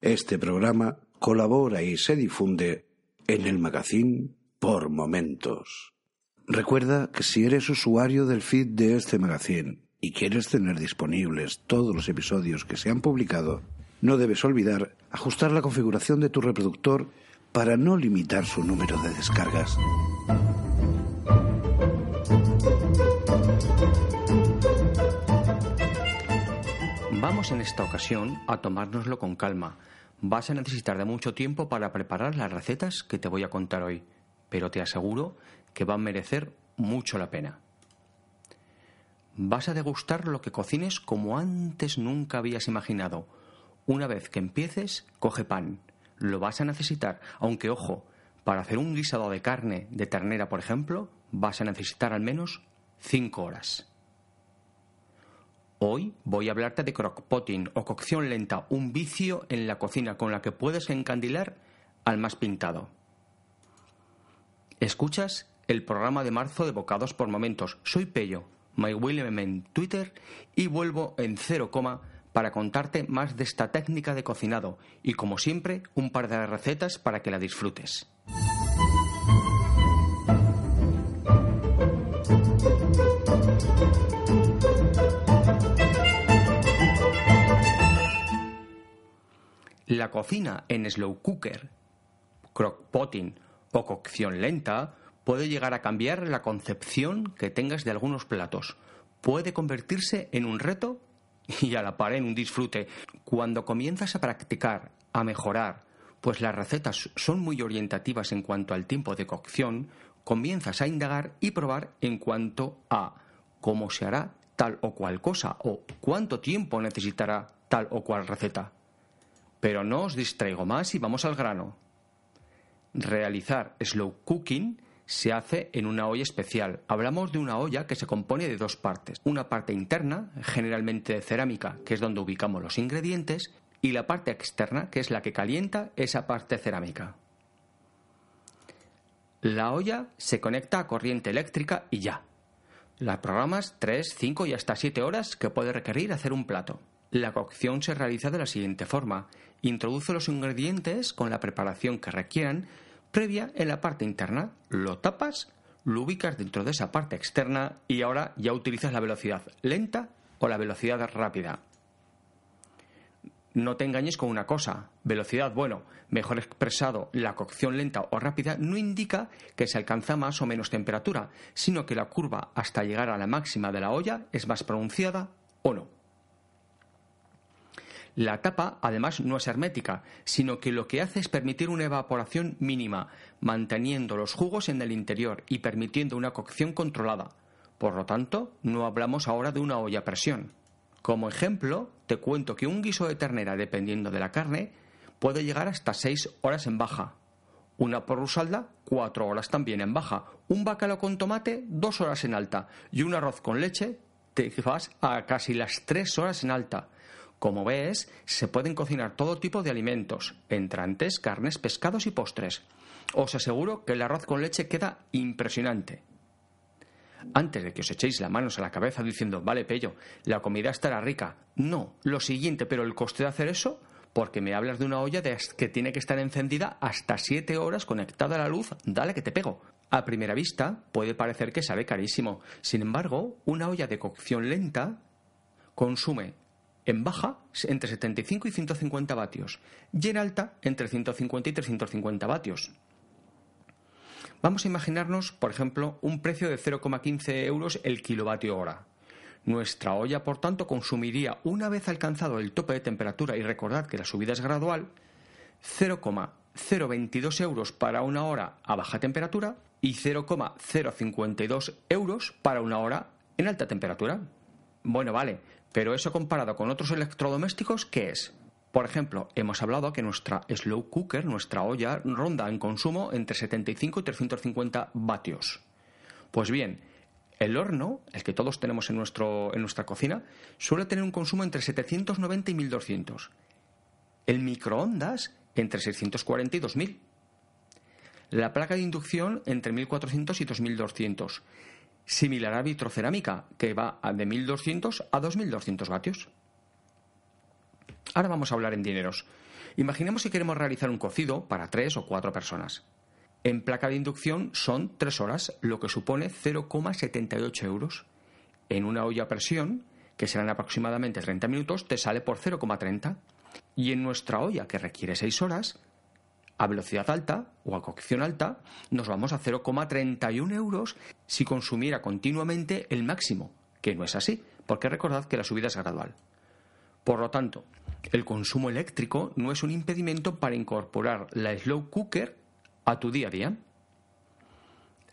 Este programa colabora y se difunde en el magazine por momentos. Recuerda que si eres usuario del feed de este magazine y quieres tener disponibles todos los episodios que se han publicado, no debes olvidar ajustar la configuración de tu reproductor para no limitar su número de descargas. Vamos en esta ocasión a tomárnoslo con calma. Vas a necesitar de mucho tiempo para preparar las recetas que te voy a contar hoy, pero te aseguro que van a merecer mucho la pena. Vas a degustar lo que cocines como antes nunca habías imaginado. Una vez que empieces, coge pan. Lo vas a necesitar, aunque ojo, para hacer un guisado de carne de ternera, por ejemplo, vas a necesitar al menos 5 horas. Hoy voy a hablarte de crockpotting o cocción lenta, un vicio en la cocina con la que puedes encandilar al más pintado. Escuchas el programa de marzo de Bocados por Momentos. Soy Pello, MyWilliam en Twitter y vuelvo en cero coma para contarte más de esta técnica de cocinado y como siempre un par de recetas para que la disfrutes. La cocina en slow cooker, crockpotting o cocción lenta puede llegar a cambiar la concepción que tengas de algunos platos. Puede convertirse en un reto y a la par en un disfrute. Cuando comienzas a practicar, a mejorar, pues las recetas son muy orientativas en cuanto al tiempo de cocción, comienzas a indagar y probar en cuanto a cómo se hará tal o cual cosa o cuánto tiempo necesitará tal o cual receta. Pero no os distraigo más y vamos al grano. Realizar slow cooking se hace en una olla especial. Hablamos de una olla que se compone de dos partes. Una parte interna, generalmente de cerámica, que es donde ubicamos los ingredientes, y la parte externa, que es la que calienta esa parte cerámica. La olla se conecta a corriente eléctrica y ya. La programas 3, 5 y hasta 7 horas que puede requerir hacer un plato. La cocción se realiza de la siguiente forma. Introduce los ingredientes con la preparación que requieran previa en la parte interna. Lo tapas, lo ubicas dentro de esa parte externa y ahora ya utilizas la velocidad lenta o la velocidad rápida. No te engañes con una cosa. Velocidad, bueno, mejor expresado, la cocción lenta o rápida no indica que se alcanza más o menos temperatura, sino que la curva hasta llegar a la máxima de la olla es más pronunciada o no. La tapa, además, no es hermética, sino que lo que hace es permitir una evaporación mínima, manteniendo los jugos en el interior y permitiendo una cocción controlada. Por lo tanto, no hablamos ahora de una olla a presión. Como ejemplo, te cuento que un guiso de ternera, dependiendo de la carne, puede llegar hasta 6 horas en baja. Una porrusalda, 4 horas también en baja. Un bacalao con tomate, 2 horas en alta. Y un arroz con leche, te vas a casi las 3 horas en alta. Como ves, se pueden cocinar todo tipo de alimentos, entrantes, carnes, pescados y postres. Os aseguro que el arroz con leche queda impresionante. Antes de que os echéis las manos a la cabeza diciendo, vale, Pello, la comida estará rica. No, lo siguiente, pero el coste de hacer eso, porque me hablas de una olla que tiene que estar encendida hasta 7 horas conectada a la luz, dale que te pego. A primera vista puede parecer que sabe carísimo. Sin embargo, una olla de cocción lenta consume en baja entre 75 y 150 vatios y en alta entre 150 y 350 vatios. Vamos a imaginarnos, por ejemplo, un precio de 0,15 euros el kilovatio hora. Nuestra olla, por tanto, consumiría, una vez alcanzado el tope de temperatura, y recordad que la subida es gradual, 0,022 euros para una hora a baja temperatura y 0,052 euros para una hora en alta temperatura. Bueno, vale, pero eso comparado con otros electrodomésticos, ¿qué es? Por ejemplo, hemos hablado que nuestra slow cooker, nuestra olla, ronda en consumo entre 75 y 350 vatios. Pues bien, el horno, el que todos tenemos en, nuestro, en nuestra cocina, suele tener un consumo entre 790 y 1200. El microondas entre 640 y 2000. La placa de inducción entre 1400 y 2200 similar a vitrocerámica, que va de 1200 a 2200 vatios. Ahora vamos a hablar en dineros. Imaginemos que queremos realizar un cocido para tres o cuatro personas. En placa de inducción son tres horas, lo que supone 0,78 euros. En una olla a presión, que serán aproximadamente 30 minutos, te sale por 0,30. Y en nuestra olla, que requiere 6 horas, a velocidad alta o a cocción alta, nos vamos a 0,31 euros si consumiera continuamente el máximo, que no es así, porque recordad que la subida es gradual. Por lo tanto, el consumo eléctrico no es un impedimento para incorporar la slow cooker a tu día a día.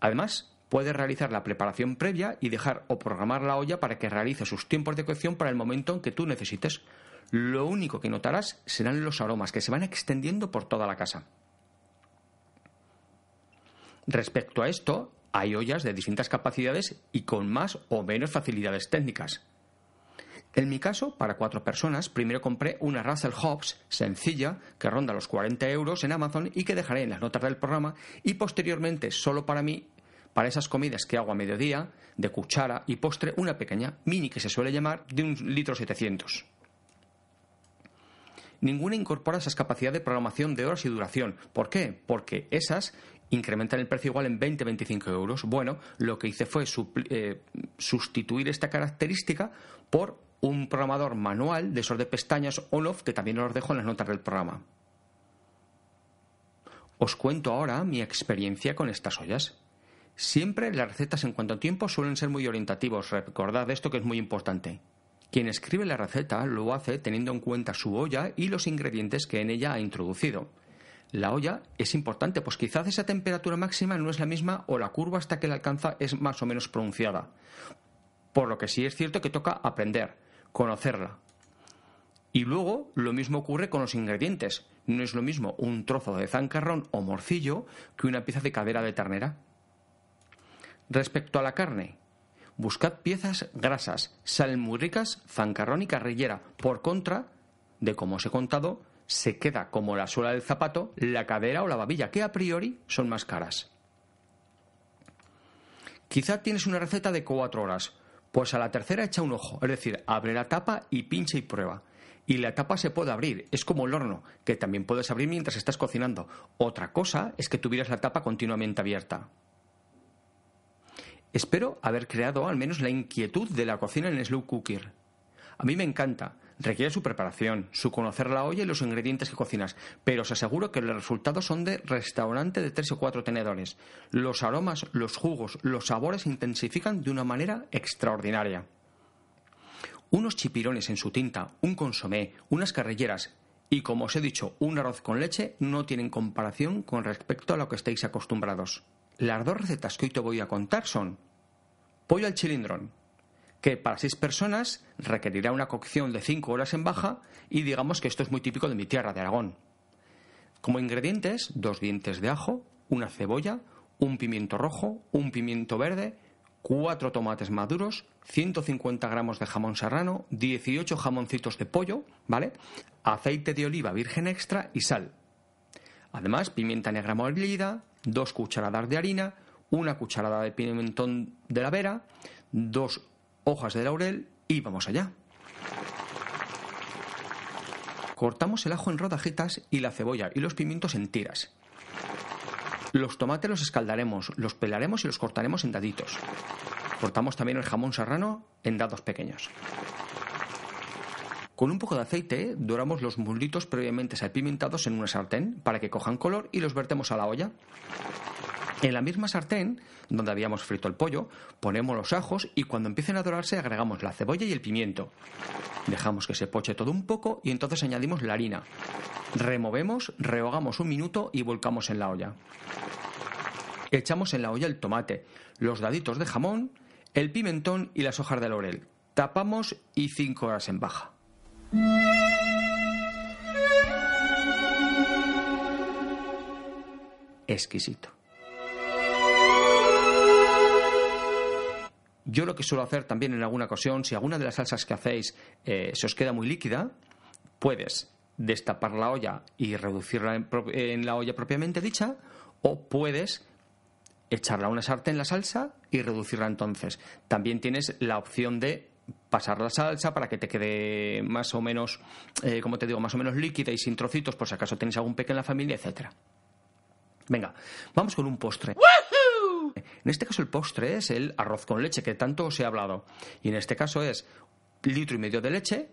Además, puedes realizar la preparación previa y dejar o programar la olla para que realice sus tiempos de cocción para el momento en que tú necesites. Lo único que notarás serán los aromas que se van extendiendo por toda la casa. Respecto a esto, hay ollas de distintas capacidades y con más o menos facilidades técnicas. En mi caso, para cuatro personas, primero compré una Russell Hobbs sencilla que ronda los 40 euros en Amazon y que dejaré en las notas del programa y posteriormente, solo para mí, para esas comidas que hago a mediodía, de cuchara y postre, una pequeña mini que se suele llamar de un litro 700. Ninguna incorpora esas capacidades de programación de horas y duración. ¿Por qué? Porque esas incrementan el precio igual en 20-25 euros. Bueno, lo que hice fue eh, sustituir esta característica por un programador manual de esos de pestañas on-off que también os dejo en las notas del programa. Os cuento ahora mi experiencia con estas ollas. Siempre las recetas en cuanto a tiempo suelen ser muy orientativos. Recordad esto que es muy importante. Quien escribe la receta lo hace teniendo en cuenta su olla y los ingredientes que en ella ha introducido. La olla es importante, pues quizás esa temperatura máxima no es la misma o la curva hasta que la alcanza es más o menos pronunciada. Por lo que sí es cierto que toca aprender, conocerla. Y luego lo mismo ocurre con los ingredientes. No es lo mismo un trozo de zancarrón o morcillo que una pieza de cadera de ternera. Respecto a la carne, buscad piezas grasas, salen muy ricas, zancarrón y carrillera. Por contra, de como os he contado, se queda como la suela del zapato la cadera o la babilla, que a priori son más caras. Quizá tienes una receta de cuatro horas, pues a la tercera echa un ojo, es decir, abre la tapa y pincha y prueba. Y la tapa se puede abrir, es como el horno, que también puedes abrir mientras estás cocinando. Otra cosa es que tuvieras la tapa continuamente abierta. Espero haber creado al menos la inquietud de la cocina en slow cooker. A mí me encanta, Requiere su preparación, su conocer la olla y los ingredientes que cocinas, pero os aseguro que los resultados son de restaurante de tres o cuatro tenedores. Los aromas, los jugos, los sabores se intensifican de una manera extraordinaria. Unos chipirones en su tinta, un consomé, unas carrilleras y, como os he dicho, un arroz con leche no tienen comparación con respecto a lo que estáis acostumbrados. Las dos recetas que hoy te voy a contar son pollo al chilindrón, que para seis personas requerirá una cocción de cinco horas en baja y digamos que esto es muy típico de mi tierra, de Aragón. Como ingredientes, dos dientes de ajo, una cebolla, un pimiento rojo, un pimiento verde, cuatro tomates maduros, 150 gramos de jamón serrano, 18 jamoncitos de pollo, ¿vale? Aceite de oliva virgen extra y sal. Además, pimienta negra molida, dos cucharadas de harina, una cucharada de pimentón de la vera, dos hojas de laurel y vamos allá. Cortamos el ajo en rodajitas y la cebolla y los pimientos en tiras. Los tomates los escaldaremos, los pelaremos y los cortaremos en daditos. Cortamos también el jamón serrano en dados pequeños. Con un poco de aceite doramos los muslitos previamente salpimentados en una sartén para que cojan color y los vertemos a la olla. En la misma sartén, donde habíamos frito el pollo, ponemos los ajos y cuando empiecen a dorarse agregamos la cebolla y el pimiento. Dejamos que se poche todo un poco y entonces añadimos la harina. Removemos, rehogamos un minuto y volcamos en la olla. Echamos en la olla el tomate, los daditos de jamón, el pimentón y las hojas de laurel. Tapamos y cinco horas en baja. Exquisito. Yo lo que suelo hacer también en alguna ocasión, si alguna de las salsas que hacéis eh, se os queda muy líquida, puedes destapar la olla y reducirla en, la olla propiamente dicha, o puedes echarla a una sartén la salsa y reducirla entonces. También tienes la opción de pasar la salsa para que te quede más o menos, eh, como te digo, más o menos líquida y sin trocitos, por si acaso tenéis algún peque en la familia, etcétera. Venga, vamos con un postre. En este caso el postre es el arroz con leche, que tanto os he hablado. Y en este caso es litro y medio de leche,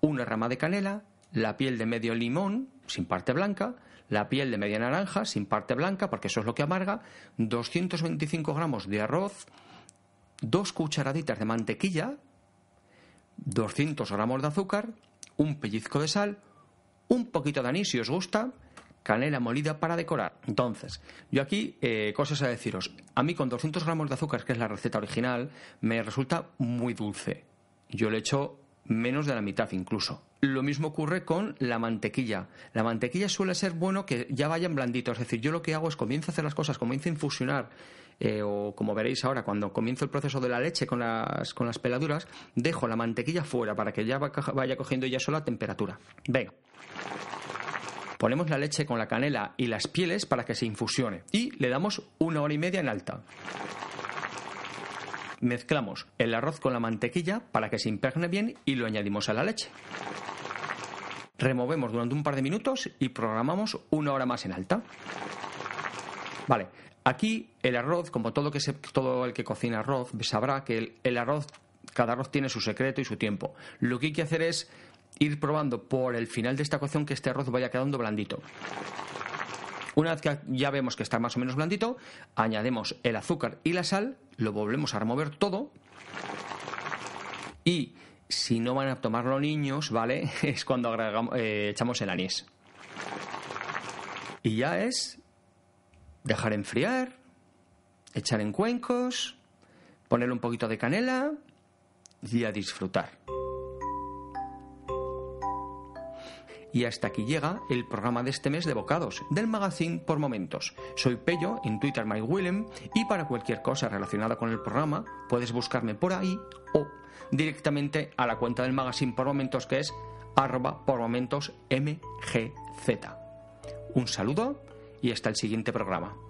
una rama de canela, la piel de medio limón, sin parte blanca, la piel de media naranja, sin parte blanca, porque eso es lo que amarga, 225 gramos de arroz, dos cucharaditas de mantequilla, 200 gramos de azúcar, un pellizco de sal, un poquito de anís si os gusta, canela molida para decorar. Entonces, yo aquí eh, cosas a deciros. A mí con 200 gramos de azúcar, que es la receta original, me resulta muy dulce. Yo le echo menos de la mitad incluso. Lo mismo ocurre con la mantequilla. La mantequilla suele ser bueno que ya vayan blanditos. Es decir, yo lo que hago es comienzo a hacer las cosas, comienzo a infusionar, eh, o como veréis ahora, cuando comienzo el proceso de la leche con las, con las peladuras, dejo la mantequilla fuera para que ya vaya cogiendo ya sola temperatura. Venga. Ponemos la leche con la canela y las pieles para que se infusione y le damos una hora y media en alta. Mezclamos el arroz con la mantequilla para que se impregne bien y lo añadimos a la leche. Removemos durante un par de minutos y programamos una hora más en alta. Vale, aquí el arroz, como todo, el que cocina arroz, sabrá que el arroz, cada arroz tiene su secreto y su tiempo. Lo que hay que hacer es ir probando por el final de esta cocción que este arroz vaya quedando blandito. Una vez que ya vemos que está más o menos blandito, añadimos el azúcar y la sal, lo volvemos a remover todo y si no van a tomarlo niños, ¿vale? Es cuando eh, echamos el anís. Y ya es dejar enfriar, echar en cuencos, poner un poquito de canela y a disfrutar. Y hasta aquí llega el programa de este mes de bocados del magazine por momentos. Soy Pello en Twitter MyWillem y para cualquier cosa relacionada con el programa puedes buscarme por ahí o directamente a la cuenta del magazine por momentos que es arroba por momentos mgz. Un saludo y hasta el siguiente programa.